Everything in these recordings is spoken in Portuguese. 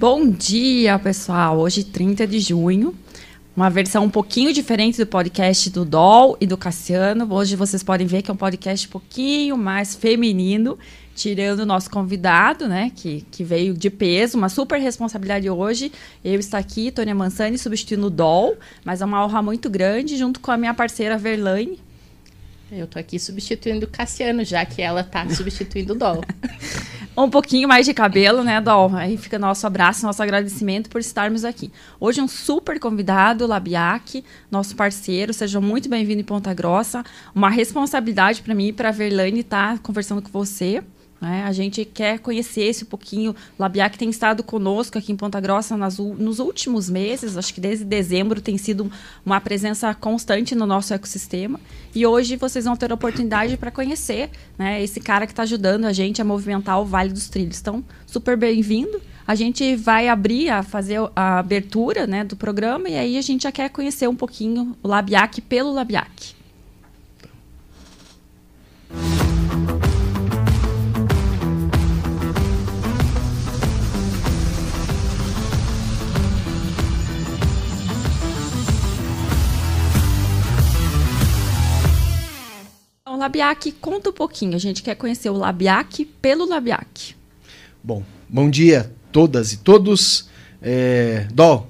Bom dia, pessoal. Hoje, 30 de junho, uma versão um pouquinho diferente do podcast do Dol e do Cassiano. Hoje vocês podem ver que é um podcast um pouquinho mais feminino, tirando o nosso convidado, né, que, que veio de peso, uma super responsabilidade hoje. Eu estou aqui, Tônia Mansani, substituindo o Dol, mas é uma honra muito grande, junto com a minha parceira Verlaine. Eu tô aqui substituindo o Cassiano, já que ela tá substituindo o Dol. um pouquinho mais de cabelo, né, Dol? Aí fica nosso abraço, nosso agradecimento por estarmos aqui. Hoje um super convidado, Labiac, nosso parceiro. Seja muito bem-vindo em Ponta Grossa. Uma responsabilidade para mim e para a Verlaine estar tá conversando com você. Né? A gente quer conhecer esse pouquinho. Labiac tem estado conosco aqui em Ponta Grossa nas, nos últimos meses, acho que desde dezembro tem sido uma presença constante no nosso ecossistema. E hoje vocês vão ter a oportunidade para conhecer né, esse cara que está ajudando a gente a movimentar o Vale dos Trilhos. Então, super bem-vindo. A gente vai abrir, a fazer a abertura né, do programa e aí a gente já quer conhecer um pouquinho o Labiac pelo Labiac. Labiac, conta um pouquinho. A gente quer conhecer o Labiac pelo Labiac. Bom, bom dia todas e todos. É, Dó,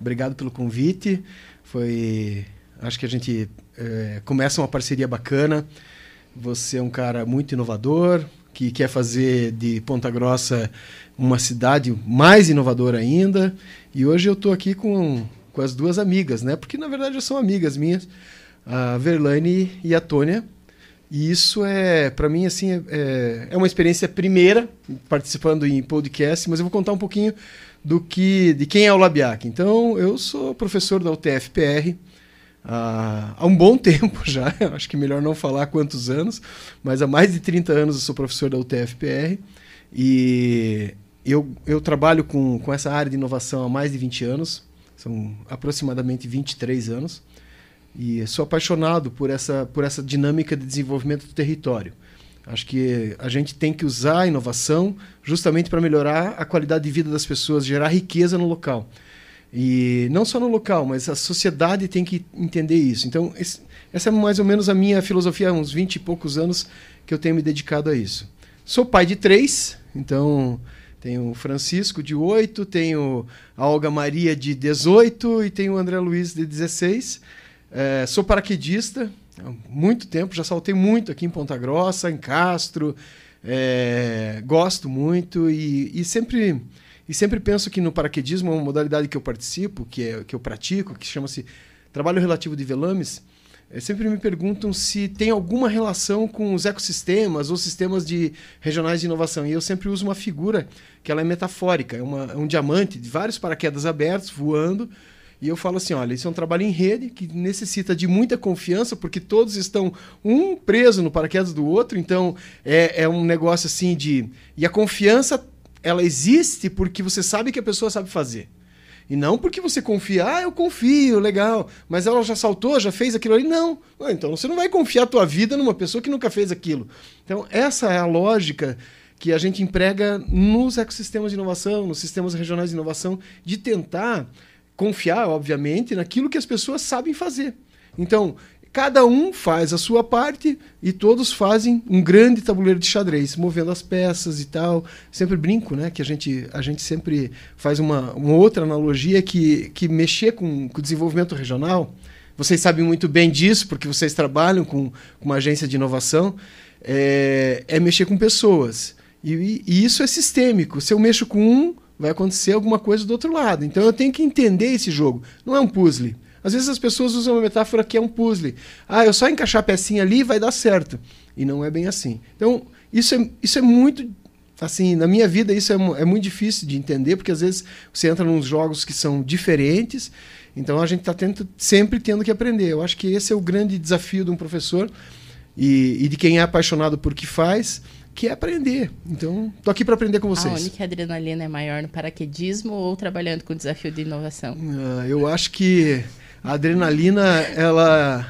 obrigado pelo convite. Foi, acho que a gente é, começa uma parceria bacana. Você é um cara muito inovador, que quer fazer de Ponta Grossa uma cidade mais inovadora ainda. E hoje eu estou aqui com, com as duas amigas, né? Porque na verdade são amigas minhas, a Verlaine e a Tônia. E isso é, para mim, assim, é, é, é uma experiência primeira participando em podcast, mas eu vou contar um pouquinho do que, de quem é o Labiac. Então, eu sou professor da UTFPR há, há um bom tempo já, acho que melhor não falar quantos anos, mas há mais de 30 anos eu sou professor da UTFPR e eu, eu trabalho com, com essa área de inovação há mais de 20 anos, são aproximadamente 23 anos. E sou apaixonado por essa, por essa dinâmica de desenvolvimento do território. Acho que a gente tem que usar a inovação justamente para melhorar a qualidade de vida das pessoas, gerar riqueza no local. E não só no local, mas a sociedade tem que entender isso. Então, esse, essa é mais ou menos a minha filosofia há uns 20 e poucos anos que eu tenho me dedicado a isso. Sou pai de três, então tenho o Francisco de 8, tenho a Olga Maria de 18 e tenho o André Luiz de 16. É, sou paraquedista há muito tempo, já saltei muito aqui em Ponta Grossa, em Castro. É, gosto muito e, e, sempre e sempre penso que no paraquedismo é uma modalidade que eu participo, que, é, que eu pratico, que chama-se trabalho relativo de velames. É, sempre me perguntam se tem alguma relação com os ecossistemas ou sistemas de regionais de inovação. E eu sempre uso uma figura que ela é metafórica, é, uma, é um diamante de vários paraquedas abertos voando e eu falo assim: olha, isso é um trabalho em rede que necessita de muita confiança, porque todos estão um preso no paraquedas do outro, então é, é um negócio assim de. E a confiança, ela existe porque você sabe que a pessoa sabe fazer. E não porque você confia, ah, eu confio, legal, mas ela já saltou, já fez aquilo ali. Não. Então você não vai confiar a tua vida numa pessoa que nunca fez aquilo. Então, essa é a lógica que a gente emprega nos ecossistemas de inovação, nos sistemas regionais de inovação, de tentar confiar, obviamente, naquilo que as pessoas sabem fazer. Então, cada um faz a sua parte e todos fazem um grande tabuleiro de xadrez, movendo as peças e tal. Sempre brinco, né? Que a gente, a gente sempre faz uma, uma outra analogia que, que mexer com, com o desenvolvimento regional. Vocês sabem muito bem disso, porque vocês trabalham com, com uma agência de inovação. É, é mexer com pessoas. E, e, isso é sistêmico. Se eu mexo com um, vai acontecer alguma coisa do outro lado. Então eu tenho que entender esse jogo. Não é um puzzle. Às vezes as pessoas usam uma metáfora que é um puzzle. Ah, eu só encaixar a pecinha ali vai dar certo. E não é bem assim. Então, isso é, isso é muito. Assim, na minha vida, isso é, é muito difícil de entender, porque às vezes você entra nos jogos que são diferentes. Então a gente está sempre tendo que aprender. Eu acho que esse é o grande desafio de um professor e, e de quem é apaixonado por que faz que é aprender. Então, tô aqui para aprender com vocês. A adrenalina é maior, no paraquedismo ou trabalhando com desafio de inovação? Uh, eu acho que a adrenalina, ela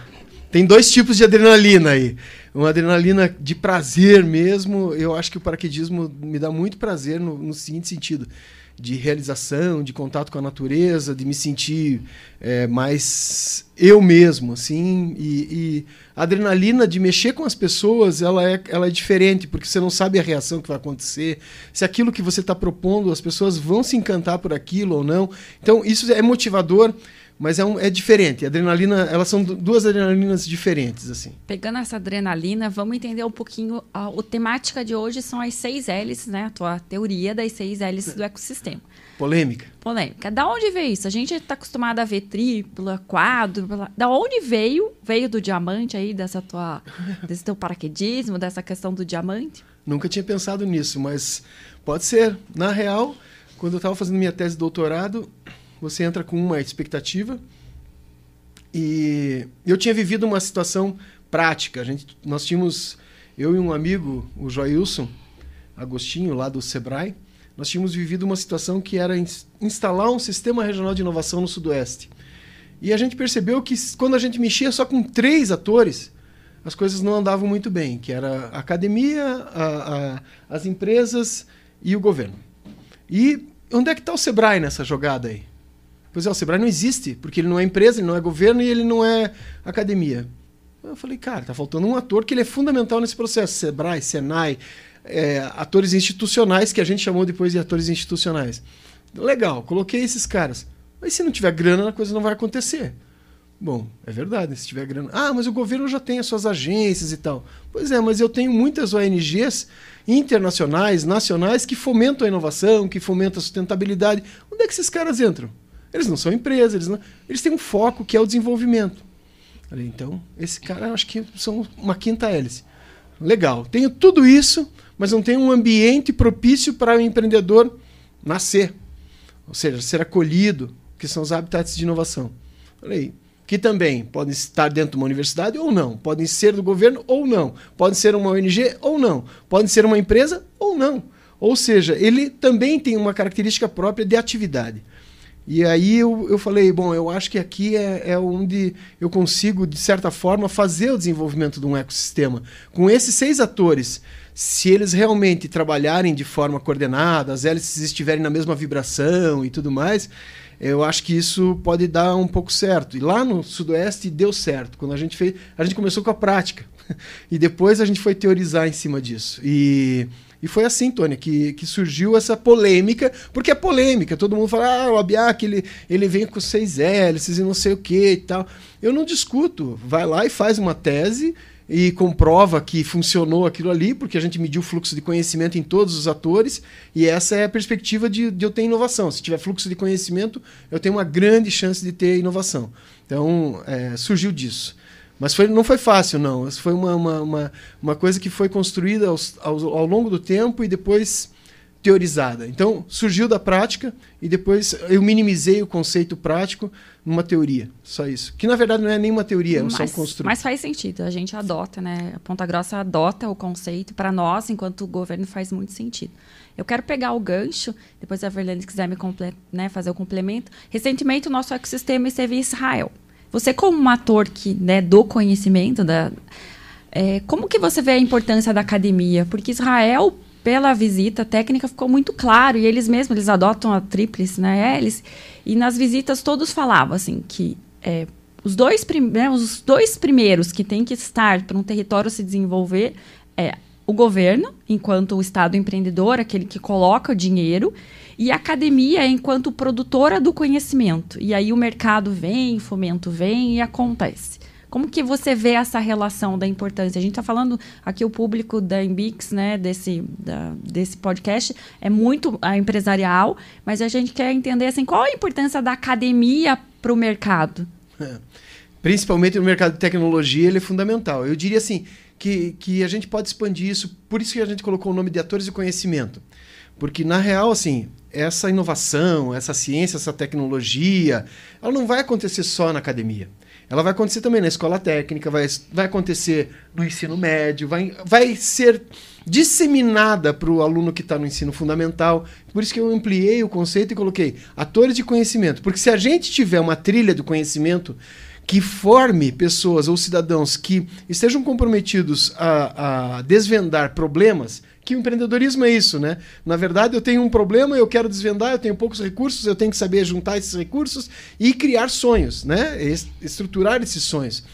tem dois tipos de adrenalina aí. Uma adrenalina de prazer mesmo. Eu acho que o paraquedismo me dá muito prazer no, no seguinte sentido. De realização, de contato com a natureza, de me sentir é, mais eu mesmo, assim. E, e, a adrenalina de mexer com as pessoas, ela é, ela é diferente, porque você não sabe a reação que vai acontecer, se aquilo que você está propondo, as pessoas vão se encantar por aquilo ou não. Então, isso é motivador mas é, um, é diferente. A adrenalina, elas são duas adrenalinas diferentes, assim. Pegando essa adrenalina, vamos entender um pouquinho. A, a temática de hoje são as seis L's, né? A tua teoria das seis L's do ecossistema. Polêmica. Polêmica. Da onde veio isso? A gente está acostumado a ver tripla, quádrupla. Da onde veio? Veio do diamante aí, dessa tua, desse teu paraquedismo, dessa questão do diamante? Nunca tinha pensado nisso, mas pode ser. Na real, quando eu estava fazendo minha tese de doutorado, você entra com uma expectativa. E eu tinha vivido uma situação prática. A gente, nós tínhamos, eu e um amigo, o Joilson Agostinho, lá do Sebrae, nós tínhamos vivido uma situação que era instalar um sistema regional de inovação no Sudoeste. E a gente percebeu que quando a gente mexia só com três atores, as coisas não andavam muito bem, que era a academia, a, a, as empresas e o governo. E onde é que está o Sebrae nessa jogada aí? Pois é, o Sebrae não existe, porque ele não é empresa, ele não é governo e ele não é academia. Eu falei, cara, tá faltando um ator que ele é fundamental nesse processo. Sebrae, Senai, é, atores institucionais, que a gente chamou depois de atores institucionais. Legal, coloquei esses caras. Mas se não tiver grana, a coisa não vai acontecer. Bom, é verdade, se tiver grana. Ah, mas o governo já tem as suas agências e tal. Pois é, mas eu tenho muitas ONGs internacionais, nacionais, que fomentam a inovação, que fomentam a sustentabilidade. Onde é que esses caras entram? Eles não são empresas, eles, não, eles têm um foco que é o desenvolvimento. Então, esse cara, acho que são uma quinta hélice. Legal, tenho tudo isso, mas não tenho um ambiente propício para o empreendedor nascer. Ou seja, ser acolhido, que são os habitats de inovação. Falei, que também podem estar dentro de uma universidade ou não, podem ser do governo ou não, podem ser uma ONG ou não, podem ser uma empresa ou não. Ou seja, ele também tem uma característica própria de atividade. E aí eu, eu falei, bom, eu acho que aqui é, é onde eu consigo, de certa forma, fazer o desenvolvimento de um ecossistema. Com esses seis atores, se eles realmente trabalharem de forma coordenada, as hélices estiverem na mesma vibração e tudo mais, eu acho que isso pode dar um pouco certo. E lá no Sudoeste deu certo. Quando a gente fez, a gente começou com a prática. E depois a gente foi teorizar em cima disso. E e foi assim, Tônia, que, que surgiu essa polêmica, porque é polêmica, todo mundo fala, ah, o Abiac, ele, ele vem com seis hélices e não sei o que e tal. Eu não discuto, vai lá e faz uma tese e comprova que funcionou aquilo ali, porque a gente mediu o fluxo de conhecimento em todos os atores, e essa é a perspectiva de, de eu ter inovação. Se tiver fluxo de conhecimento, eu tenho uma grande chance de ter inovação. Então, é, surgiu disso. Mas foi, não foi fácil, não. Foi uma, uma, uma, uma coisa que foi construída aos, aos, ao longo do tempo e depois teorizada. Então, surgiu da prática e depois eu minimizei o conceito prático numa teoria. Só isso. Que na verdade não é nenhuma teoria, é um mas, construído. Mas faz sentido. A gente adota, né? A Ponta Grossa adota o conceito. Para nós, enquanto governo, faz muito sentido. Eu quero pegar o gancho, depois a Verlene quiser me né, fazer o complemento. Recentemente, o nosso ecossistema esteve em Israel. Você como um ator que, né, do conhecimento, da, é, como que você vê a importância da academia? Porque Israel, pela visita técnica, ficou muito claro, e eles mesmos, eles adotam a tríplice, né, eles, e nas visitas todos falavam, assim, que é, os, dois né, os dois primeiros que têm que estar para um território se desenvolver é o governo, enquanto o Estado empreendedor, aquele que coloca o dinheiro, e a academia enquanto produtora do conhecimento. E aí o mercado vem, fomento vem e acontece. Como que você vê essa relação da importância? A gente está falando aqui o público da Embix, né, desse, da, desse podcast, é muito a empresarial, mas a gente quer entender assim, qual a importância da academia para o mercado? É. Principalmente no mercado de tecnologia, ele é fundamental. Eu diria assim que, que a gente pode expandir isso, por isso que a gente colocou o nome de atores de conhecimento. Porque, na real, assim, essa inovação, essa ciência, essa tecnologia, ela não vai acontecer só na academia. Ela vai acontecer também na escola técnica, vai, vai acontecer no ensino médio, vai, vai ser disseminada para o aluno que está no ensino fundamental. Por isso que eu ampliei o conceito e coloquei atores de conhecimento. Porque se a gente tiver uma trilha do conhecimento que forme pessoas ou cidadãos que estejam comprometidos a, a desvendar problemas que o empreendedorismo é isso, né? Na verdade, eu tenho um problema, eu quero desvendar, eu tenho poucos recursos, eu tenho que saber juntar esses recursos e criar sonhos, né? Estruturar esses sonhos.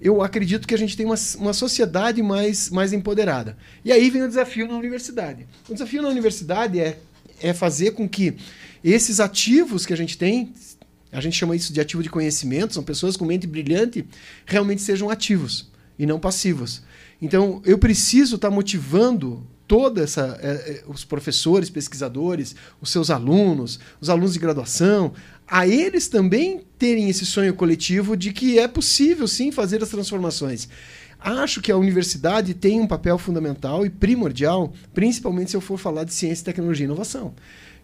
Eu acredito que a gente tem uma, uma sociedade mais, mais empoderada. E aí vem o desafio na universidade. O desafio na universidade é, é fazer com que esses ativos que a gente tem, a gente chama isso de ativo de conhecimento, são pessoas com mente brilhante, realmente sejam ativos e não passivos. Então, eu preciso estar tá motivando toda essa é, é, os professores, pesquisadores, os seus alunos, os alunos de graduação, a eles também terem esse sonho coletivo de que é possível sim fazer as transformações. Acho que a universidade tem um papel fundamental e primordial, principalmente se eu for falar de ciência, tecnologia e inovação.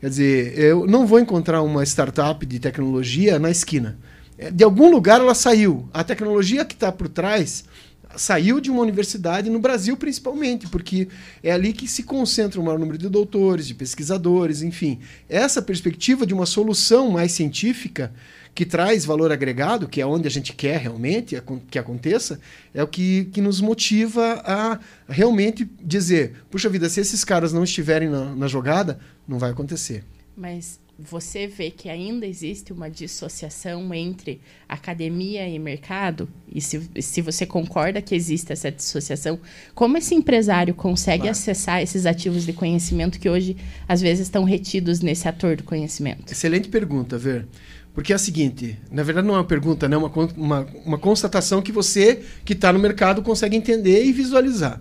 Quer dizer, eu não vou encontrar uma startup de tecnologia na esquina. É, de algum lugar ela saiu. A tecnologia que está por trás saiu de uma universidade no Brasil principalmente, porque é ali que se concentra o maior número de doutores, de pesquisadores, enfim. Essa perspectiva de uma solução mais científica que traz valor agregado, que é onde a gente quer realmente que aconteça, é o que, que nos motiva a realmente dizer: puxa vida, se esses caras não estiverem na, na jogada, não vai acontecer. Mas você vê que ainda existe uma dissociação entre academia e mercado? E se, se você concorda que existe essa dissociação, como esse empresário consegue claro. acessar esses ativos de conhecimento que hoje, às vezes, estão retidos nesse ator do conhecimento? Excelente pergunta, Ver. Porque é a seguinte, na verdade não é uma pergunta, né? uma, uma, uma constatação que você que está no mercado consegue entender e visualizar.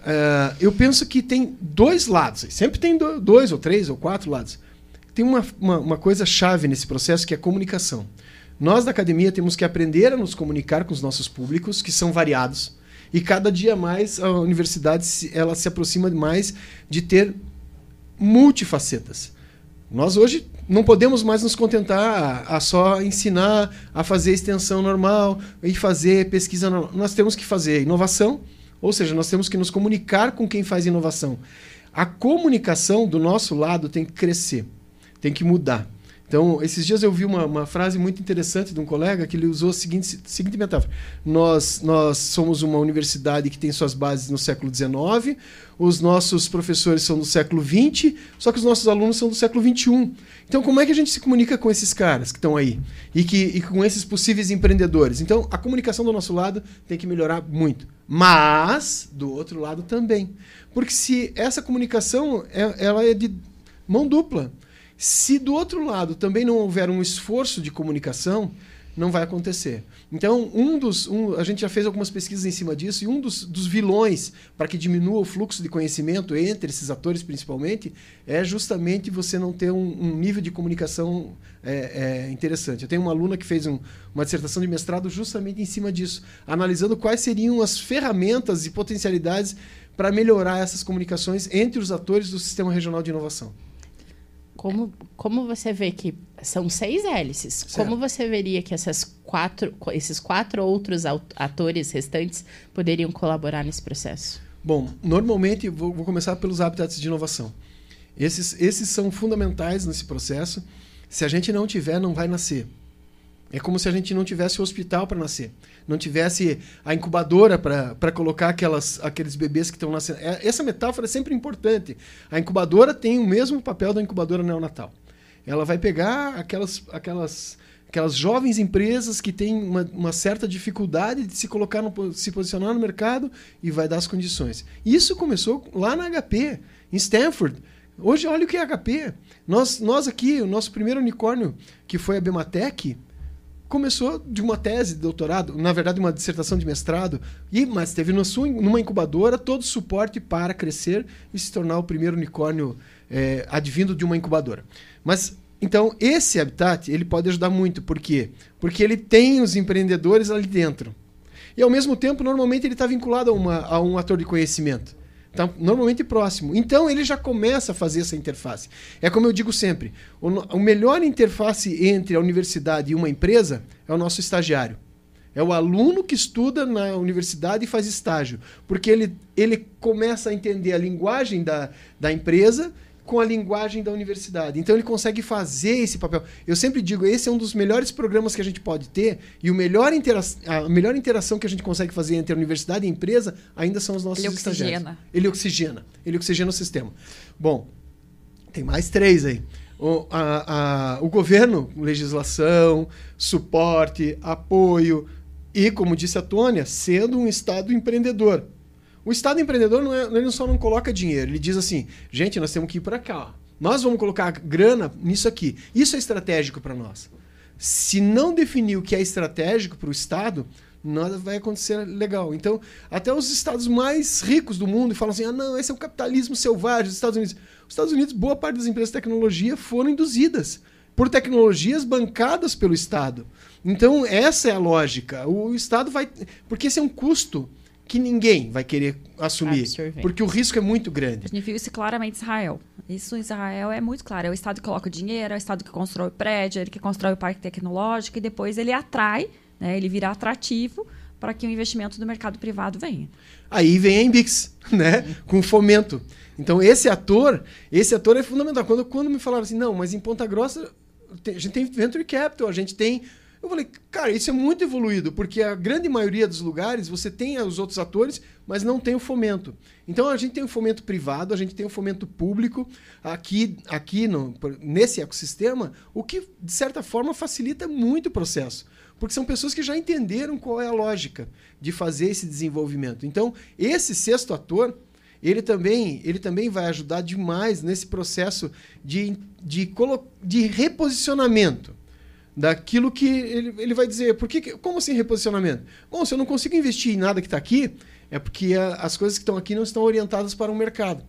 Uh, eu penso que tem dois lados, sempre tem dois ou três ou quatro lados tem uma, uma, uma coisa chave nesse processo que é a comunicação. Nós da academia temos que aprender a nos comunicar com os nossos públicos, que são variados, e cada dia mais a universidade ela se aproxima mais de ter multifacetas. Nós hoje não podemos mais nos contentar a, só ensinar a fazer extensão normal e fazer pesquisa normal. Nós temos que fazer inovação, ou seja, nós temos que nos comunicar com quem faz inovação. A comunicação do nosso lado tem que crescer tem que mudar. Então, esses dias eu vi uma, uma, frase muito interessante de um colega que ele usou a seguinte, seguinte metáfora. Nós, nós somos uma universidade que tem suas bases no século XIX, os nossos professores são do século XX, só que os nossos alunos são do século XXI. Então, como é que a gente se comunica com esses caras que estão aí? E, que, e com esses possíveis empreendedores? Então, a comunicação do nosso lado tem que melhorar muito. Mas, do outro lado também. Porque se essa comunicação é, ela é de mão dupla. Se do outro lado também não houver um esforço de comunicação, não vai acontecer. Então, um dos, um, a gente já fez algumas pesquisas em cima disso, e um dos, dos vilões para que diminua o fluxo de conhecimento entre esses atores, principalmente, é justamente você não ter um, um nível de comunicação é, é, interessante. Eu tenho uma aluna que fez um, uma dissertação de mestrado justamente em cima disso, analisando quais seriam as ferramentas e potencialidades para melhorar essas comunicações entre os atores do sistema regional de inovação. Como, como você vê que são seis hélices, certo. como você veria que essas quatro, esses quatro outros atores restantes poderiam colaborar nesse processo? Bom, normalmente, vou, vou começar pelos habitats de inovação. Esses, esses são fundamentais nesse processo. Se a gente não tiver, não vai nascer. É como se a gente não tivesse o hospital para nascer, não tivesse a incubadora para colocar aquelas, aqueles bebês que estão nascendo. É, essa metáfora é sempre importante. A incubadora tem o mesmo papel da incubadora neonatal. Ela vai pegar aquelas, aquelas, aquelas jovens empresas que têm uma, uma certa dificuldade de se colocar, no, se posicionar no mercado e vai dar as condições. Isso começou lá na HP, em Stanford. Hoje, olha o que é HP. Nós, nós aqui, o nosso primeiro unicórnio, que foi a Bematec, começou de uma tese de doutorado, na verdade uma dissertação de mestrado, e mas teve no sua, numa incubadora todo o suporte para crescer e se tornar o primeiro unicórnio é, advindo de uma incubadora. Mas então esse habitat ele pode ajudar muito, por quê? Porque ele tem os empreendedores ali dentro. E ao mesmo tempo, normalmente ele está vinculado a, uma, a um ator de conhecimento. Tá normalmente próximo. Então ele já começa a fazer essa interface. É como eu digo sempre: o, o melhor interface entre a universidade e uma empresa é o nosso estagiário. É o aluno que estuda na universidade e faz estágio. Porque ele, ele começa a entender a linguagem da, da empresa, com a linguagem da universidade. Então ele consegue fazer esse papel. Eu sempre digo, esse é um dos melhores programas que a gente pode ter e o melhor intera a melhor interação que a gente consegue fazer entre a universidade e a empresa ainda são os nossos ele estagiários. Oxigena. Ele oxigena. Ele oxigena o sistema. Bom, tem mais três aí. O, a, a, o governo, legislação, suporte, apoio e, como disse a Tônia, sendo um Estado empreendedor. O Estado empreendedor não é, ele só não coloca dinheiro, ele diz assim: gente, nós temos que ir para cá. Nós vamos colocar grana nisso aqui. Isso é estratégico para nós. Se não definir o que é estratégico para o Estado, nada vai acontecer legal. Então, até os estados mais ricos do mundo falam assim: ah, não, esse é o capitalismo selvagem dos Estados Unidos. Os Estados Unidos, boa parte das empresas de tecnologia foram induzidas por tecnologias bancadas pelo Estado. Então, essa é a lógica. O Estado vai. Porque esse é um custo que ninguém vai querer assumir, Absorvente. porque o risco é muito grande. A gente viu isso claramente em Israel. Isso em Israel é muito claro. É o Estado que coloca o dinheiro, é o Estado que constrói o prédio, é ele que constrói o parque tecnológico e depois ele atrai, né, ele vira atrativo para que o investimento do mercado privado venha. Aí vem a Embix, né, com fomento. Então esse ator, esse ator é fundamental. Quando, quando me falaram assim, não, mas em Ponta Grossa a gente tem venture capital, a gente tem eu falei, cara, isso é muito evoluído, porque a grande maioria dos lugares você tem os outros atores, mas não tem o fomento. Então a gente tem o fomento privado, a gente tem o fomento público aqui, aqui no, nesse ecossistema, o que de certa forma facilita muito o processo. Porque são pessoas que já entenderam qual é a lógica de fazer esse desenvolvimento. Então, esse sexto ator, ele também, ele também vai ajudar demais nesse processo de, de, de reposicionamento daquilo que ele, ele vai dizer. Por que, como assim reposicionamento? Bom, se eu não consigo investir em nada que está aqui, é porque a, as coisas que estão aqui não estão orientadas para o mercado.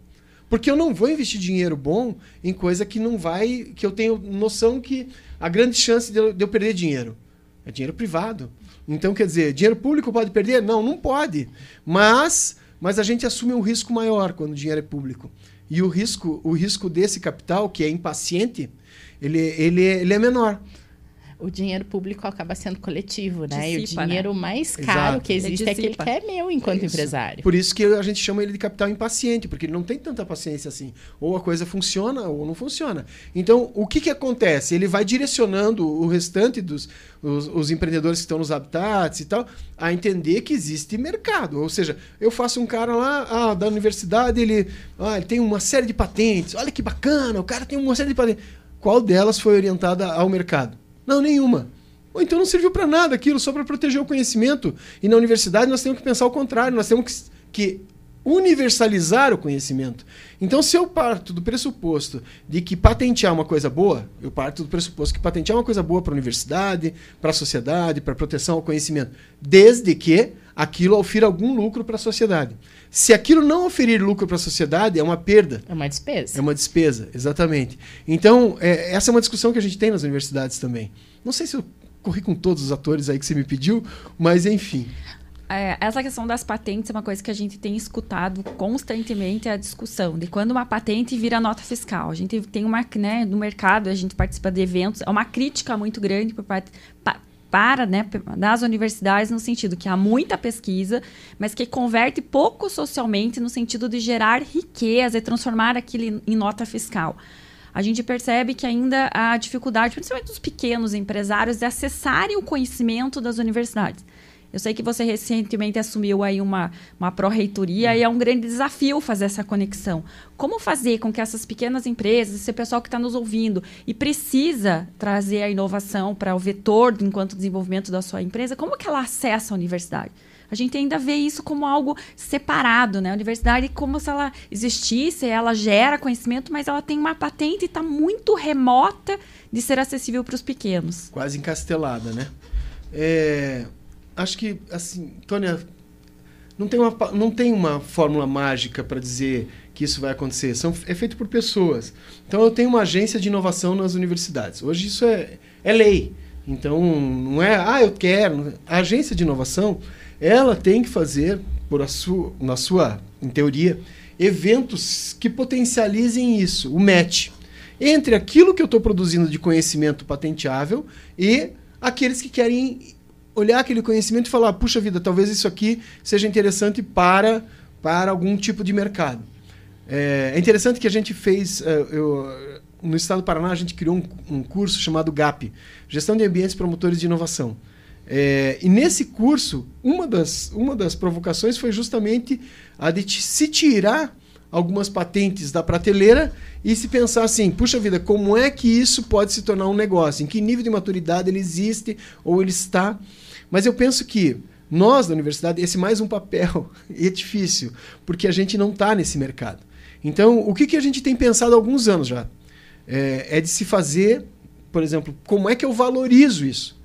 Porque eu não vou investir dinheiro bom em coisa que não vai. que eu tenho noção que a grande chance de eu, de eu perder dinheiro é dinheiro privado. Então, quer dizer, dinheiro público pode perder? Não, não pode. Mas, mas a gente assume um risco maior quando o dinheiro é público. E o risco, o risco desse capital, que é impaciente, ele, ele, ele é menor o dinheiro público acaba sendo coletivo, né? Dissipa, e o dinheiro né? mais caro Exato. que existe é aquele que é meu enquanto é empresário. Por isso que a gente chama ele de capital impaciente, porque ele não tem tanta paciência assim. Ou a coisa funciona ou não funciona. Então, o que, que acontece? Ele vai direcionando o restante dos os, os empreendedores que estão nos habitats e tal a entender que existe mercado. Ou seja, eu faço um cara lá ah, da universidade, ele, ah, ele tem uma série de patentes. Olha que bacana, o cara tem uma série de patentes. Qual delas foi orientada ao mercado? Não, nenhuma. Ou então não serviu para nada aquilo, só para proteger o conhecimento. E na universidade nós temos que pensar o contrário, nós temos que, que universalizar o conhecimento. Então, se eu parto do pressuposto de que patentear uma coisa boa, eu parto do pressuposto que patentear uma coisa boa para a universidade, para a sociedade, para a proteção ao conhecimento, desde que aquilo ofira algum lucro para a sociedade. Se aquilo não oferir lucro para a sociedade, é uma perda. É uma despesa. É uma despesa, exatamente. Então, é, essa é uma discussão que a gente tem nas universidades também. Não sei se eu corri com todos os atores aí que você me pediu, mas enfim. É, essa questão das patentes é uma coisa que a gente tem escutado constantemente a discussão de quando uma patente vira nota fiscal. A gente tem uma, né, no mercado, a gente participa de eventos, é uma crítica muito grande por parte para né, das universidades no sentido que há muita pesquisa, mas que converte pouco socialmente no sentido de gerar riqueza e transformar aquilo em nota fiscal. A gente percebe que ainda há dificuldade, principalmente dos pequenos empresários, de acessarem o conhecimento das universidades. Eu sei que você recentemente assumiu aí uma, uma pró-reitoria e é um grande desafio fazer essa conexão. Como fazer com que essas pequenas empresas, esse pessoal que está nos ouvindo e precisa trazer a inovação para o vetor enquanto desenvolvimento da sua empresa, como que ela acessa a universidade? A gente ainda vê isso como algo separado, né? A universidade como se ela existisse, ela gera conhecimento, mas ela tem uma patente e está muito remota de ser acessível para os pequenos. Quase encastelada, né? É, acho que, assim, Tônia, não tem uma, não tem uma fórmula mágica para dizer que isso vai acontecer. São, é feito por pessoas. Então, eu tenho uma agência de inovação nas universidades. Hoje isso é, é lei. Então, não é, ah, eu quero. A agência de inovação, ela tem que fazer, por a sua, na sua, em teoria, eventos que potencializem isso, o match. Entre aquilo que eu estou produzindo de conhecimento patenteável e aqueles que querem olhar aquele conhecimento e falar, puxa vida, talvez isso aqui seja interessante para, para algum tipo de mercado. É, é interessante que a gente fez. Uh, eu, no estado do Paraná, a gente criou um, um, curso chamado GAP Gestão de Ambientes Promotores de Inovação. É, e nesse curso, uma das, uma das provocações foi justamente a de se tirar algumas patentes da prateleira e se pensar assim, puxa vida, como é que isso pode se tornar um negócio? Em que nível de maturidade ele existe ou ele está? Mas eu penso que nós da universidade, esse mais um papel é difícil, porque a gente não está nesse mercado. Então, o que, que a gente tem pensado há alguns anos já? É, é de se fazer, por exemplo, como é que eu valorizo isso?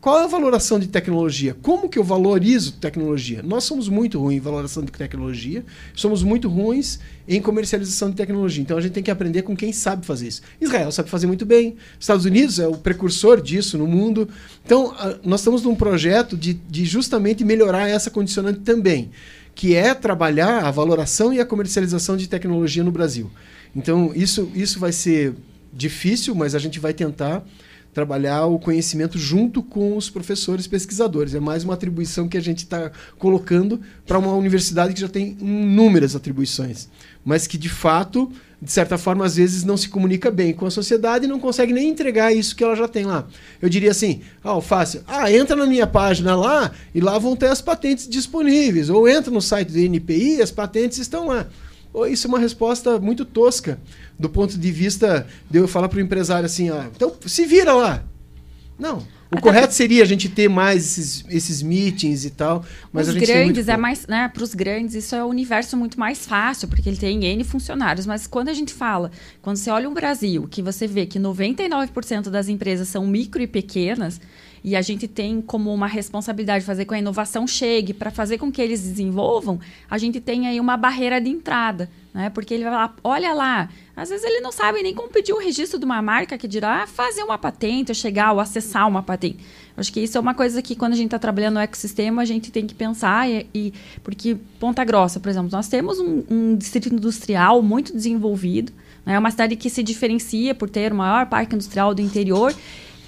Qual é a valoração de tecnologia? Como que eu valorizo tecnologia? Nós somos muito ruins em valoração de tecnologia, somos muito ruins em comercialização de tecnologia. Então a gente tem que aprender com quem sabe fazer isso. Israel sabe fazer muito bem, Estados Unidos é o precursor disso no mundo. Então nós estamos num projeto de, de justamente melhorar essa condicionante também, que é trabalhar a valoração e a comercialização de tecnologia no Brasil. Então isso, isso vai ser difícil, mas a gente vai tentar trabalhar o conhecimento junto com os professores pesquisadores. É mais uma atribuição que a gente está colocando para uma universidade que já tem inúmeras atribuições, mas que de fato, de certa forma, às vezes não se comunica bem com a sociedade e não consegue nem entregar isso que ela já tem lá. Eu diria assim, ah, fácil, ah, entra na minha página lá e lá vão ter as patentes disponíveis, ou entra no site do NPI, as patentes estão lá. Isso é uma resposta muito tosca do ponto de vista de eu falar para o empresário assim, ah, então se vira lá. Não. O Até correto seria a gente ter mais esses, esses meetings e tal, mas os a gente grandes é mais, né, para os grandes isso é um universo muito mais fácil, porque ele tem N funcionários, mas quando a gente fala, quando você olha o Brasil, que você vê que 99% das empresas são micro e pequenas, e a gente tem como uma responsabilidade fazer com que a inovação chegue, para fazer com que eles desenvolvam, a gente tem aí uma barreira de entrada, né? Porque ele vai lá, olha lá, às vezes ele não sabe nem como pedir o registro de uma marca que dirá fazer uma patente, ou chegar ou acessar uma patente. Acho que isso é uma coisa que quando a gente está trabalhando no ecossistema, a gente tem que pensar e, e, porque Ponta Grossa, por exemplo, nós temos um, um distrito industrial muito desenvolvido, né? é uma cidade que se diferencia por ter o maior parque industrial do interior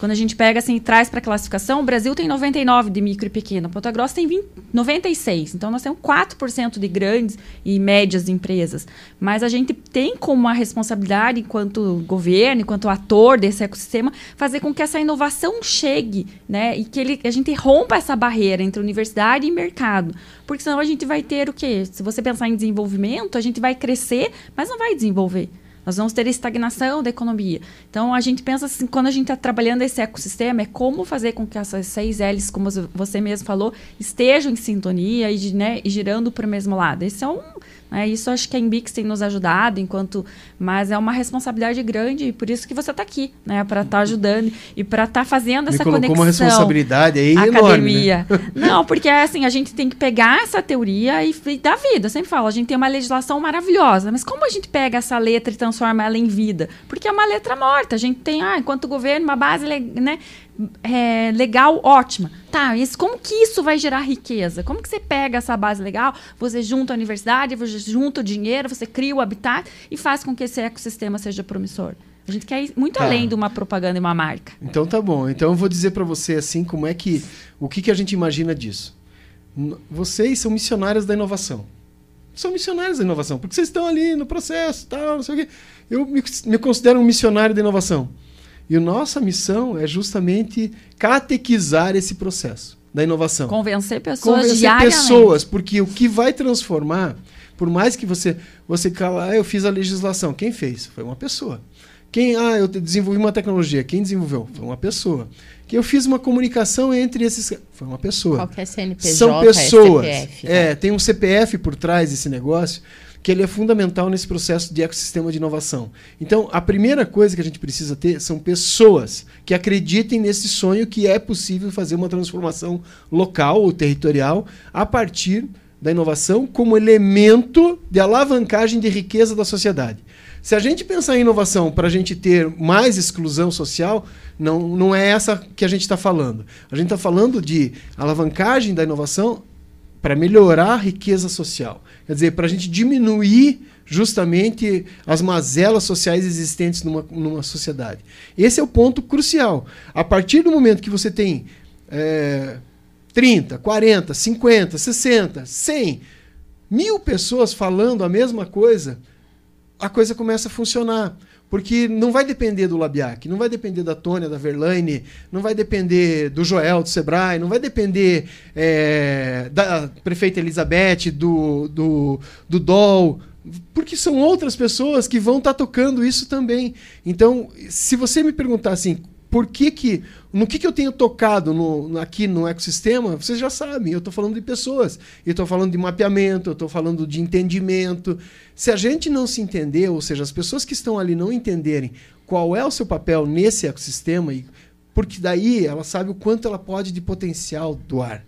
quando a gente pega assim e traz para a classificação, o Brasil tem 99 de micro e pequena, Ponta Grossa tem 20, 96. Então nós temos 4% de grandes e médias empresas. Mas a gente tem como uma responsabilidade enquanto governo, enquanto ator desse ecossistema, fazer com que essa inovação chegue, né? E que ele, a gente rompa essa barreira entre universidade e mercado. Porque senão a gente vai ter o quê? Se você pensar em desenvolvimento, a gente vai crescer, mas não vai desenvolver. Nós vamos ter estagnação da economia. Então, a gente pensa assim, quando a gente está trabalhando esse ecossistema, é como fazer com que essas seis L's, como você mesmo falou, estejam em sintonia e, né, e girando para o mesmo lado. Esse é um, é, isso acho que a Embix tem nos ajudado, enquanto, mas é uma responsabilidade grande e por isso que você está aqui, né, para estar tá ajudando e para estar tá fazendo essa Me conexão. uma responsabilidade aí academia. Enorme, né? Não, porque assim a gente tem que pegar essa teoria e, e dar vida. Eu sempre falo, a gente tem uma legislação maravilhosa, mas como a gente pega essa letra e transforma ela em vida? Porque é uma letra morta. A gente tem, ah, enquanto governo, uma base, né, é, legal, ótima. Tá, mas como que isso vai gerar riqueza? Como que você pega essa base legal, você junta a universidade, você junta o dinheiro, você cria o habitat e faz com que esse ecossistema seja promissor? A gente quer ir muito tá. além de uma propaganda e uma marca. Então tá bom. Então eu vou dizer para você assim como é que o que, que a gente imagina disso. Vocês são missionários da inovação. São missionários da inovação, porque vocês estão ali no processo, tal, não sei o quê. Eu me, me considero um missionário da inovação. E nossa missão é justamente catequizar esse processo da inovação. Convencer pessoas Convencer diariamente. pessoas, porque o que vai transformar, por mais que você você fala, ah, eu fiz a legislação, quem fez? Foi uma pessoa. Quem, ah, eu desenvolvi uma tecnologia, quem desenvolveu? Foi uma pessoa. Que eu fiz uma comunicação entre esses, foi uma pessoa. Qualquer CNPJ, São pessoas. É, CPF, né? é, tem um CPF por trás desse negócio que ele é fundamental nesse processo de ecossistema de inovação. Então, a primeira coisa que a gente precisa ter são pessoas que acreditem nesse sonho que é possível fazer uma transformação local ou territorial a partir da inovação como elemento de alavancagem de riqueza da sociedade. Se a gente pensar em inovação para a gente ter mais exclusão social, não, não é essa que a gente está falando. A gente está falando de alavancagem da inovação para melhorar a riqueza social. Quer dizer, para a gente diminuir justamente as mazelas sociais existentes numa, numa sociedade. Esse é o ponto crucial. A partir do momento que você tem é, 30, 40, 50, 60, 100 mil pessoas falando a mesma coisa, a coisa começa a funcionar. Porque não vai depender do Labiac, não vai depender da Tônia, da Verlaine, não vai depender do Joel, do Sebrae, não vai depender é, da prefeita Elizabeth, do, do, do Dol, porque são outras pessoas que vão estar tá tocando isso também. Então, se você me perguntar assim, por que que, no que, que eu tenho tocado no, aqui no ecossistema, vocês já sabem, eu estou falando de pessoas, eu estou falando de mapeamento, eu estou falando de entendimento. Se a gente não se entender, ou seja, as pessoas que estão ali não entenderem qual é o seu papel nesse ecossistema, porque daí ela sabe o quanto ela pode de potencial doar.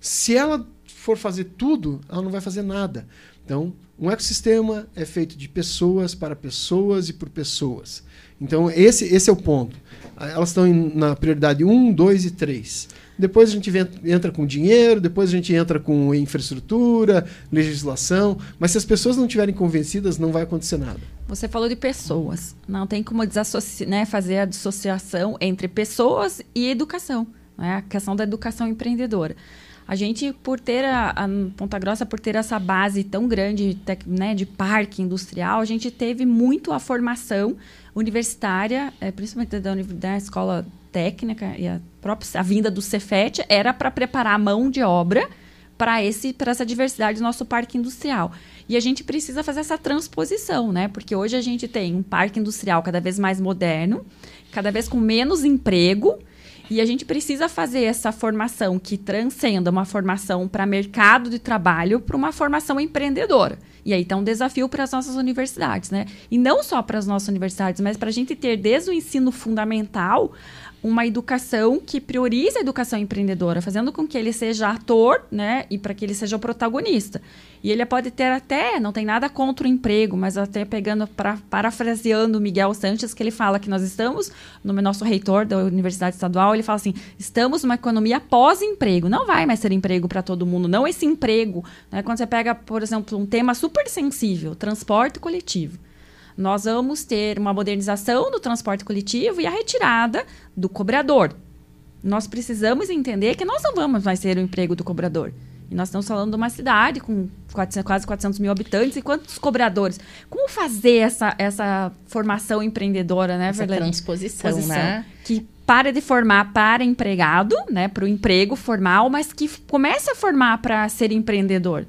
Se ela for fazer tudo, ela não vai fazer nada. Então, um ecossistema é feito de pessoas para pessoas e por pessoas. Então, esse, esse é o ponto. Elas estão na prioridade 1, 2 e 3. Depois a gente entra com dinheiro, depois a gente entra com infraestrutura, legislação. Mas se as pessoas não estiverem convencidas, não vai acontecer nada. Você falou de pessoas. Não tem como né, fazer a dissociação entre pessoas e educação. Né? A questão da educação empreendedora. A gente, por ter a, a, Ponta Grossa, por ter essa base tão grande né, de parque industrial, a gente teve muito a formação universitária, é, principalmente da, da escola técnica e a própria a vinda do Cefet era para preparar a mão de obra para esse para essa diversidade do nosso parque industrial. E a gente precisa fazer essa transposição, né? Porque hoje a gente tem um parque industrial cada vez mais moderno, cada vez com menos emprego, e a gente precisa fazer essa formação que transcenda uma formação para mercado de trabalho para uma formação empreendedora. E aí está um desafio para as nossas universidades, né? E não só para as nossas universidades, mas para a gente ter desde o ensino fundamental uma educação que priorize a educação empreendedora, fazendo com que ele seja ator, né, e para que ele seja o protagonista. E ele pode ter até, não tem nada contra o emprego, mas até pegando, para, parafraseando Miguel Sanches, que ele fala que nós estamos, no nosso reitor da Universidade Estadual, ele fala assim: estamos numa economia pós-emprego. Não vai mais ser emprego para todo mundo, não esse emprego. Né? Quando você pega, por exemplo, um tema super sensível, transporte coletivo nós vamos ter uma modernização do transporte coletivo e a retirada do cobrador. Nós precisamos entender que nós não vamos mais ter o emprego do cobrador. E nós estamos falando de uma cidade com 400, quase 400 mil habitantes e quantos cobradores? Como fazer essa, essa formação empreendedora, né, essa Verlene? transposição, Posição, né? Que para de formar para empregado, né, para o emprego formal, mas que comece a formar para ser empreendedor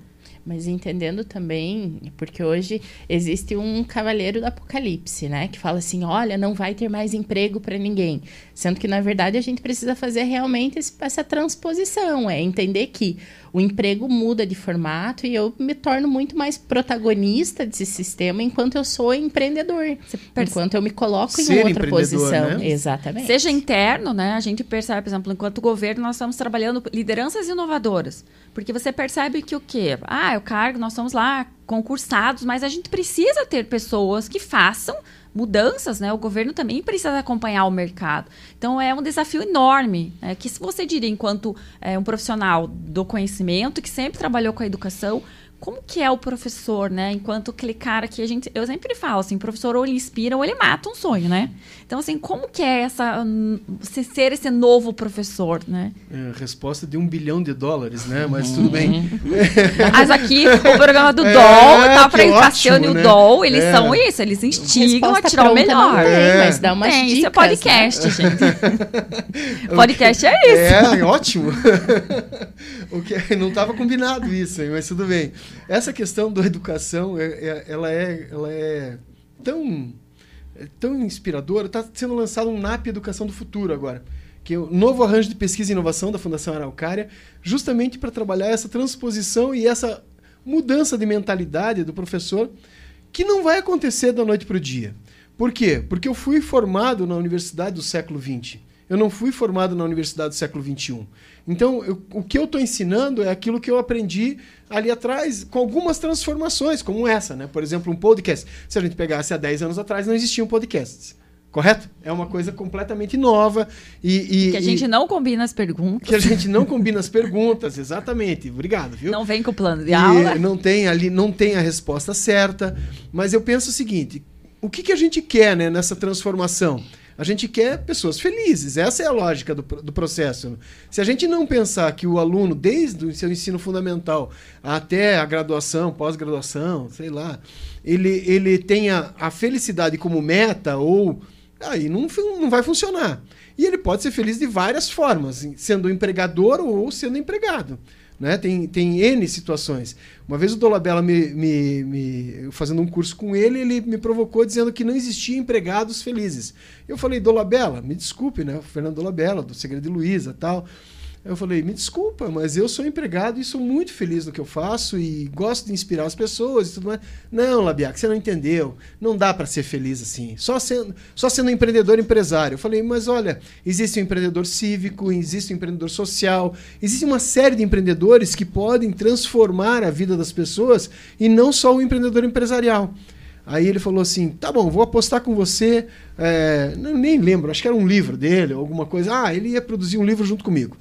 mas entendendo também, porque hoje existe um cavaleiro do apocalipse, né, que fala assim, olha, não vai ter mais emprego para ninguém, sendo que na verdade a gente precisa fazer realmente essa transposição, é entender que o emprego muda de formato e eu me torno muito mais protagonista desse sistema enquanto eu sou empreendedor, enquanto eu me coloco Ser em outra posição. Né? Exatamente. Seja interno, né? A gente percebe, por exemplo, enquanto governo, nós estamos trabalhando lideranças inovadoras. Porque você percebe que o quê? Ah, o cargo, nós somos lá concursados, mas a gente precisa ter pessoas que façam mudanças, né? O governo também precisa acompanhar o mercado. Então é um desafio enorme, né? que se você diria enquanto é, um profissional do conhecimento que sempre trabalhou com a educação, como que é o professor, né? Enquanto aquele cara que a gente. Eu sempre falo assim, o professor ou ele inspira ou ele mata um sonho, né? Então, assim, como que é essa. Você ser esse novo professor, né? É, resposta de um bilhão de dólares, né? Mas tudo bem. Uhum. Mas aqui, o programa do é, DOL, tá pra Cassiano e o né? DOL, eles é. são isso, eles instigam a tirar o melhor. Tem, é. mas dá uma tem, dicas, isso é podcast, né? gente. podcast é isso. É, ótimo. o que, não estava combinado isso, mas tudo bem. Essa questão da educação, é, é, ela, é, ela é tão, é tão inspiradora. Está sendo lançado um NAP Educação do Futuro agora, que é o novo arranjo de pesquisa e inovação da Fundação Araucária, justamente para trabalhar essa transposição e essa mudança de mentalidade do professor, que não vai acontecer da noite para o dia. Por quê? Porque eu fui formado na universidade do século XX. Eu não fui formado na universidade do século XXI. Então, eu, o que eu estou ensinando é aquilo que eu aprendi ali atrás, com algumas transformações, como essa, né? Por exemplo, um podcast. Se a gente pegasse há 10 anos atrás, não existiam podcasts. Correto? É uma coisa completamente nova. E, e que a gente e, não combina as perguntas. Que a gente não combina as perguntas, exatamente. Obrigado, viu? Não vem com o plano de e aula. Não tem ali, não tem a resposta certa. Mas eu penso o seguinte: o que, que a gente quer né, nessa transformação? A gente quer pessoas felizes. Essa é a lógica do, do processo. Se a gente não pensar que o aluno, desde o seu ensino fundamental até a graduação, pós-graduação, sei lá, ele, ele tenha a felicidade como meta, ou aí não, não vai funcionar. E ele pode ser feliz de várias formas, sendo empregador ou sendo empregado. Né? Tem, tem N situações. Uma vez o Dolabella, me, me, me, fazendo um curso com ele, ele me provocou dizendo que não existia empregados felizes. Eu falei, Dolabella, me desculpe, né? O Fernando Dolabella, do Segredo de Luiza tal. Eu falei, me desculpa, mas eu sou empregado e sou muito feliz no que eu faço e gosto de inspirar as pessoas e tudo mais. Não, Labiac, você não entendeu. Não dá para ser feliz assim. Só sendo, só sendo empreendedor empresário. Eu falei, mas olha, existe um empreendedor cívico, existe um empreendedor social, existe uma série de empreendedores que podem transformar a vida das pessoas e não só o empreendedor empresarial. Aí ele falou assim: tá bom, vou apostar com você. É, nem lembro, acho que era um livro dele, alguma coisa. Ah, ele ia produzir um livro junto comigo.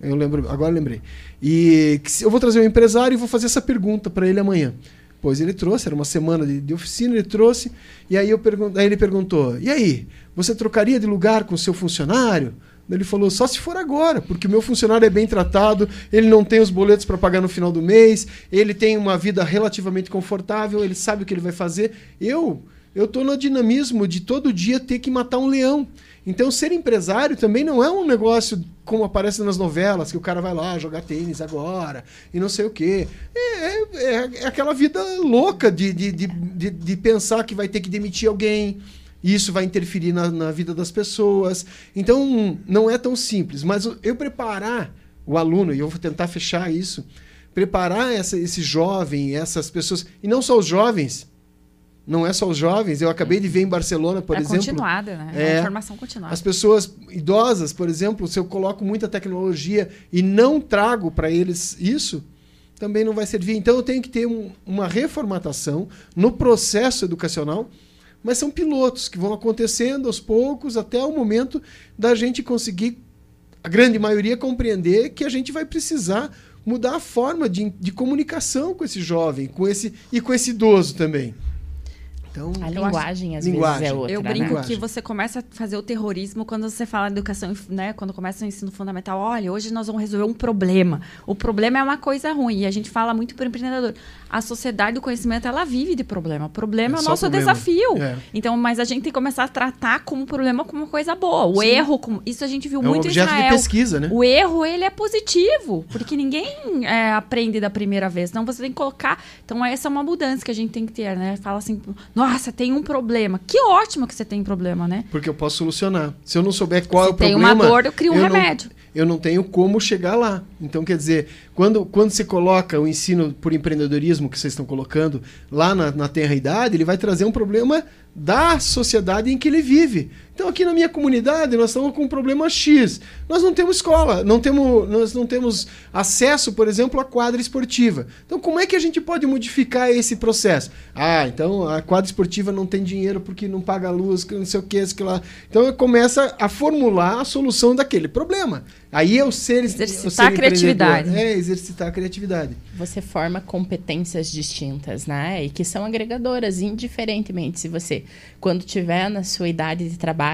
Eu lembro, agora lembrei. E eu vou trazer um empresário e vou fazer essa pergunta para ele amanhã. Pois ele trouxe, era uma semana de, de oficina, ele trouxe, e aí, eu aí ele perguntou: E aí, você trocaria de lugar com o seu funcionário? Ele falou: só se for agora, porque o meu funcionário é bem tratado, ele não tem os boletos para pagar no final do mês, ele tem uma vida relativamente confortável, ele sabe o que ele vai fazer. Eu, eu estou no dinamismo de todo dia ter que matar um leão. Então, ser empresário também não é um negócio como aparece nas novelas, que o cara vai lá jogar tênis agora e não sei o quê. É, é, é aquela vida louca de, de, de, de, de pensar que vai ter que demitir alguém, e isso vai interferir na, na, vida das pessoas. Então, não é tão simples. Mas eu preparar o aluno, e eu vou tentar fechar isso, preparar essa, esse jovem, essas pessoas, e não só os jovens, não é só os jovens. Eu acabei de ver em Barcelona, por é exemplo. Continuada, né? É, é formação continuada. As pessoas idosas, por exemplo, se eu coloco muita tecnologia e não trago para eles isso, também não vai servir. Então eu tenho que ter um, uma reformatação no processo educacional, mas são pilotos que vão acontecendo aos poucos até o momento da gente conseguir, a grande maioria, compreender que a gente vai precisar mudar a forma de, de comunicação com esse jovem, com esse e com esse idoso também. Então, a linguagem, às linguagem. vezes, é outra. Eu né? brinco né? que você começa a fazer o terrorismo quando você fala educação, né? Quando começa o ensino fundamental. Olha, hoje nós vamos resolver um problema. O problema é uma coisa ruim. E a gente fala muito para o empreendedor. A sociedade do conhecimento, ela vive de problema. O problema é, é o nosso problema. desafio. É. Então, mas a gente tem que começar a tratar como problema como uma coisa boa. O Sim. erro, como, isso a gente viu é muito um objeto em Israel. de pesquisa, né? O erro, ele é positivo. Porque ninguém é, aprende da primeira vez. Então, você tem que colocar... Então, essa é uma mudança que a gente tem que ter, né? Fala assim, nossa, tem um problema. Que ótimo que você tem problema, né? Porque eu posso solucionar. Se eu não souber qual Se é o problema. tem uma dor, eu crio um eu remédio. Não, eu não tenho como chegar lá. Então, quer dizer, quando, quando você coloca o ensino por empreendedorismo que vocês estão colocando lá na, na tenra-idade, ele vai trazer um problema da sociedade em que ele vive. Então, aqui na minha comunidade, nós estamos com um problema X. Nós não temos escola, não temos, nós não temos acesso, por exemplo, à quadra esportiva. Então, como é que a gente pode modificar esse processo? Ah, então a quadra esportiva não tem dinheiro porque não paga luz, não sei o que, isso que lá. Então, começa a formular a solução daquele problema. Aí é o ser exercitar o ser a criatividade. É, exercitar a criatividade. Você forma competências distintas, né? E que são agregadoras, indiferentemente se você, quando tiver na sua idade de trabalho,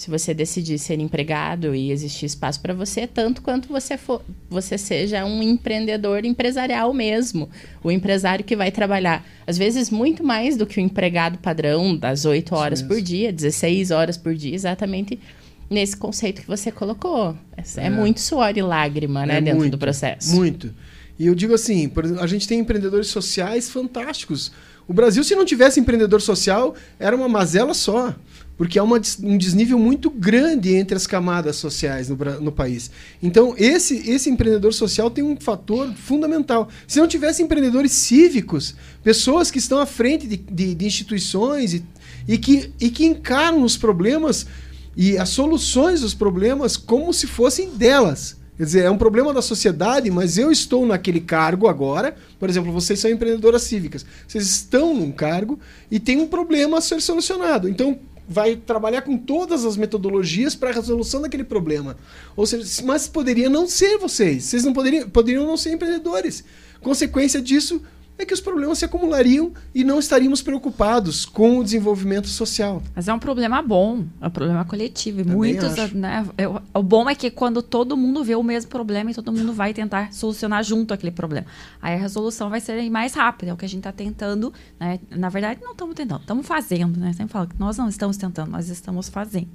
se você decidir ser empregado e existir espaço para você, tanto quanto você for, você seja um empreendedor empresarial mesmo, o empresário que vai trabalhar, às vezes muito mais do que o empregado padrão das 8 horas por dia, 16 horas por dia, exatamente nesse conceito que você colocou. É, é muito suor e lágrima, né, é dentro muito, do processo. Muito. E eu digo assim, a gente tem empreendedores sociais fantásticos. O Brasil, se não tivesse empreendedor social, era uma mazela só. Porque há uma, um desnível muito grande entre as camadas sociais no, no país. Então, esse, esse empreendedor social tem um fator fundamental. Se não tivesse empreendedores cívicos, pessoas que estão à frente de, de, de instituições e, e, que, e que encaram os problemas e as soluções dos problemas como se fossem delas. Quer dizer, é um problema da sociedade, mas eu estou naquele cargo agora. Por exemplo, vocês são empreendedoras cívicas. Vocês estão num cargo e tem um problema a ser solucionado. Então, vai trabalhar com todas as metodologias para a resolução daquele problema. Ou seja, mas poderia não ser vocês. Vocês não poderiam, poderiam não ser empreendedores. Consequência disso, é que os problemas se acumulariam e não estaríamos preocupados com o desenvolvimento social. Mas é um problema bom, é um problema coletivo. E muitos, né, é, o bom é que quando todo mundo vê o mesmo problema e todo mundo vai tentar solucionar junto aquele problema. Aí a resolução vai ser mais rápida, é o que a gente está tentando. Né? Na verdade, não estamos tentando, estamos fazendo, né? Sempre falo que nós não estamos tentando, nós estamos fazendo.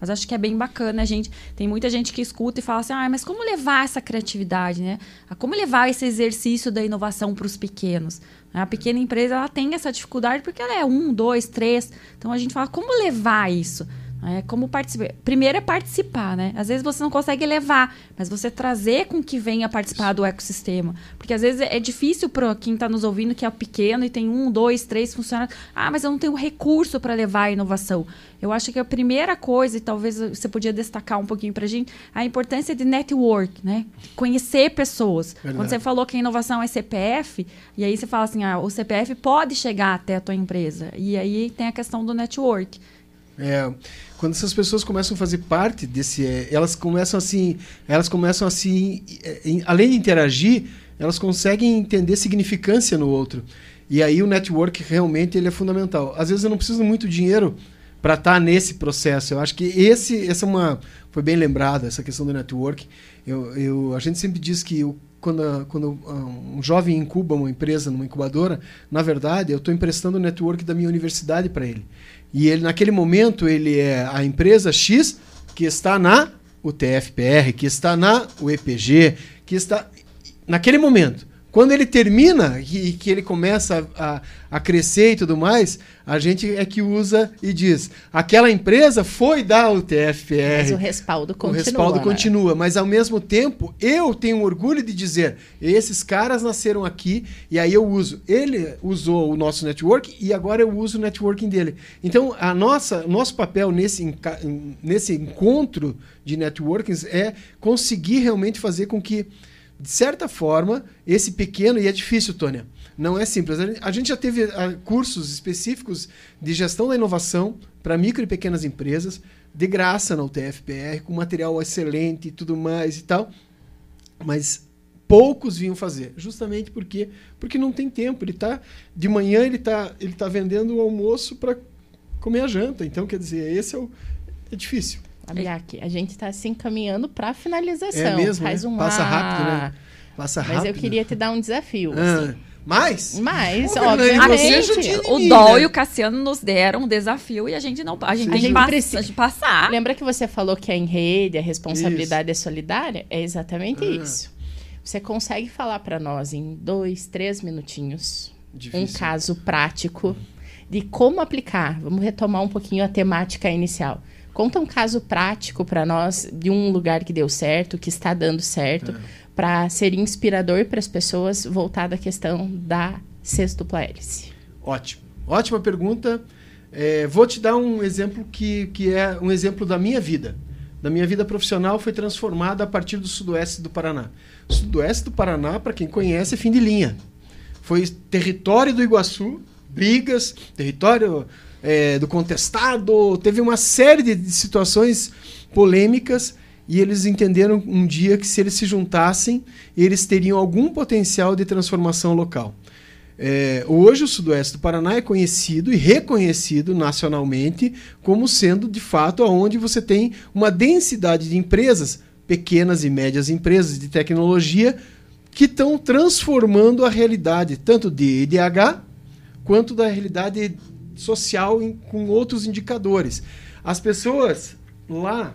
Mas acho que é bem bacana a gente. Tem muita gente que escuta e fala assim: ah, mas como levar essa criatividade, né? Como levar esse exercício da inovação para os pequenos? A pequena empresa ela tem essa dificuldade porque ela é um, dois, três. Então a gente fala: como levar isso? É, como participar. Primeiro é participar, né? Às vezes você não consegue levar, mas você trazer com que venha participar do ecossistema. Porque às vezes é difícil para quem está nos ouvindo que é pequeno e tem um, dois, três funcionários. Ah, mas eu não tenho recurso para levar a inovação. Eu acho que a primeira coisa, e talvez você podia destacar um pouquinho para a gente, a importância de network, né? Conhecer pessoas. Verdade. Quando você falou que a inovação é CPF, e aí você fala assim, ah, o CPF pode chegar até a tua empresa. E aí tem a questão do network. É, quando essas pessoas começam a fazer parte desse, é, elas começam assim, elas começam assim, além de interagir, elas conseguem entender significância no outro. E aí o network realmente ele é fundamental. Às vezes eu não preciso muito dinheiro para estar tá nesse processo. Eu acho que esse, essa é uma foi bem lembrada essa questão do network. Eu, eu, a gente sempre diz que quando, quando um jovem incuba uma empresa numa incubadora, na verdade eu estou emprestando o network da minha universidade para ele. E ele, naquele momento, ele é a empresa X que está na UTFPR, que está na UEPG, que está. Naquele momento. Quando ele termina e que ele começa a, a, crescer e tudo mais, a gente é que usa e diz: aquela empresa foi da UTFPR. Mas o respaldo continua. O respaldo né? continua. Mas ao mesmo tempo, eu tenho orgulho de dizer: esses caras nasceram aqui e aí eu uso. Ele usou o nosso network e agora eu uso o networking dele. Então, a nossa, nosso papel nesse, nesse encontro de networkings é conseguir realmente fazer com que de certa forma, esse pequeno, e é difícil, Tônia, não é simples. A gente já teve uh, cursos específicos de gestão da inovação para micro e pequenas empresas, de graça na UTFPR, com material excelente e tudo mais e tal. Mas poucos vinham fazer, justamente porque porque não tem tempo. Ele tá de manhã ele tá ele tá vendendo o almoço para comer a janta. Então, quer dizer, esse é o é difícil. Abiaki, a gente está se encaminhando para a finalização. É mesmo, Faz né? Passa rápido, né? Passa rápido. Mas eu queria te dar um desafio. Ah. Assim. Mais? Mais, Pô, obviamente. O Dol e o Cassiano nos deram um desafio e a gente não. A gente Sim. tem que precisa, passar. Lembra que você falou que é em rede, a responsabilidade isso. é solidária? É exatamente ah. isso. Você consegue falar para nós em dois, três minutinhos Difícil. um caso prático de como aplicar? Vamos retomar um pouquinho a temática inicial Conta um caso prático para nós de um lugar que deu certo, que está dando certo, é. para ser inspirador para as pessoas voltado à questão da sextupla hélice. Ótimo. Ótima pergunta. É, vou te dar um exemplo que, que é um exemplo da minha vida. Da minha vida profissional foi transformada a partir do sudoeste do Paraná. O sudoeste do Paraná, para quem conhece, é fim de linha. Foi território do Iguaçu, brigas, território é, do contestado, teve uma série de, de situações polêmicas e eles entenderam um dia que se eles se juntassem, eles teriam algum potencial de transformação local. É, hoje o Sudoeste do Paraná é conhecido e reconhecido nacionalmente como sendo de fato onde você tem uma densidade de empresas, pequenas e médias empresas de tecnologia, que estão transformando a realidade, tanto de IDH quanto da realidade social em, com outros indicadores. As pessoas lá,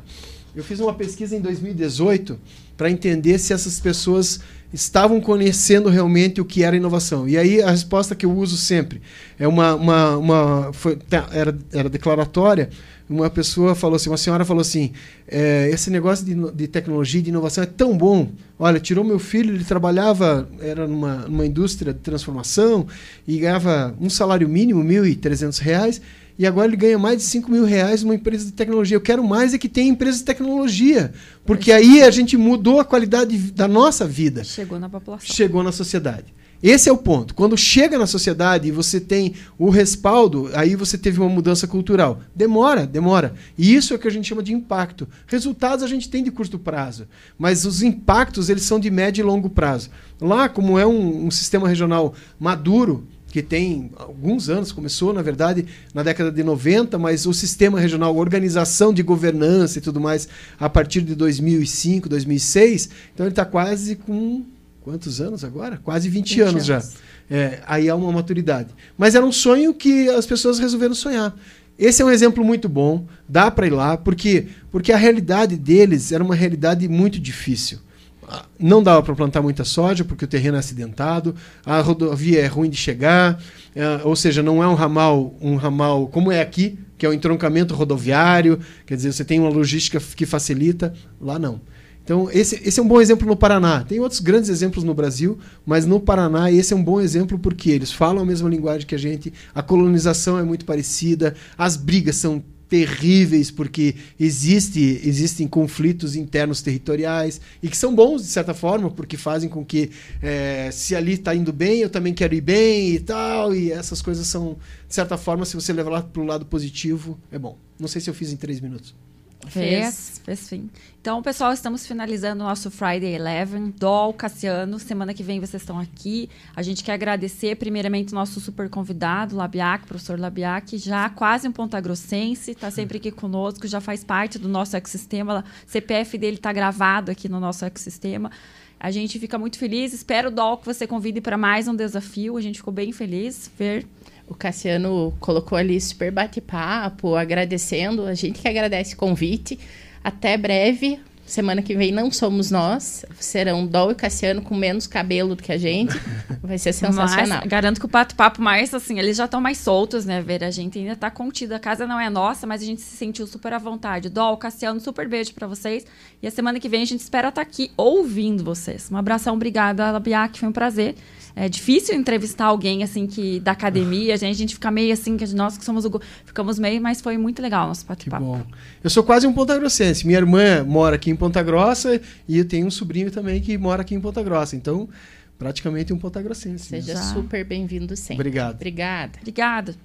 eu fiz uma pesquisa em 2018 para entender se essas pessoas estavam conhecendo realmente o que era inovação. E aí a resposta que eu uso sempre é uma, uma, uma foi, tá, era, era declaratória. Uma pessoa falou assim, uma senhora falou assim, é, esse negócio de, de tecnologia, de inovação é tão bom. Olha, tirou meu filho, ele trabalhava, era numa, numa indústria de transformação e ganhava um salário mínimo, R$ 1.300, e agora ele ganha mais de 5 mil reais numa empresa de tecnologia. Eu quero mais é que tenha empresa de tecnologia, porque aí a gente mudou a qualidade da nossa vida. Chegou na população. Chegou na sociedade. Esse é o ponto. Quando chega na sociedade e você tem o respaldo, aí você teve uma mudança cultural. Demora, demora. E isso é o que a gente chama de impacto. Resultados a gente tem de curto prazo, mas os impactos eles são de médio e longo prazo. Lá, como é um, um sistema regional maduro, que tem alguns anos, começou, na verdade, na década de 90, mas o sistema regional, organização de governança e tudo mais, a partir de 2005, 2006, então ele está quase com quantos anos agora? Quase 20, 20 anos, já. É, aí há uma maturidade. Mas era um sonho que as pessoas resolveram sonhar. Esse é um exemplo muito bom, dá para ir lá, porque, porque a realidade deles era uma realidade muito difícil não dava para plantar muita soja porque o terreno é acidentado, a rodovia é ruim de chegar, é, ou seja, não é um ramal, um ramal como é aqui, que é o entroncamento rodoviário, quer dizer, você tem uma logística que facilita, lá não. Então, esse, esse é um bom exemplo no Paraná. Tem outros grandes exemplos no Brasil, mas no Paraná esse é um bom exemplo porque eles falam a mesma linguagem que a gente, a colonização é muito parecida, as brigas são terríveis porque existe, existem conflitos internos territoriais e que são bons de certa forma porque fazem com que é, se ali está indo bem eu também quero ir bem e tal e essas coisas são de certa forma se você levar para o lado positivo é bom não sei se eu fiz em três minutos Fez, fez sim. Então, pessoal, estamos finalizando o nosso Friday Eleven. Dol, Cassiano, semana que vem vocês estão aqui. A gente quer agradecer, primeiramente, o nosso super convidado, Labiac, professor Labiac, já quase um pontagrossense, está sempre aqui conosco, já faz parte do nosso ecossistema. O CPF dele está gravado aqui no nosso ecossistema. A gente fica muito feliz. Espero, Dol, que você convide para mais um desafio. A gente ficou bem feliz ver o Cassiano colocou ali super bate-papo, agradecendo. A gente que agradece o convite. Até breve. Semana que vem não somos nós. Serão Dol e Cassiano com menos cabelo do que a gente. Vai ser sensacional. Mas, garanto que o bate-papo mais, assim, eles já estão mais soltos, né? Ver, a gente ainda tá contido. A casa não é nossa, mas a gente se sentiu super à vontade. Dol, Cassiano, super beijo para vocês. E a semana que vem a gente espera estar tá aqui ouvindo vocês. Um abração, obrigada, Labiac, foi um prazer. É difícil entrevistar alguém assim que da academia, a gente, a gente fica meio assim, que nós que somos o ficamos meio, mas foi muito legal o nosso bate-papo. bom. Eu sou quase um Ponta Grossense. Minha irmã mora aqui em Ponta Grossa e eu tenho um sobrinho também que mora aqui em Ponta Grossa. Então, praticamente um Ponta Grossense. Seja super bem-vindo sempre. Obrigado. Obrigada. Obrigada.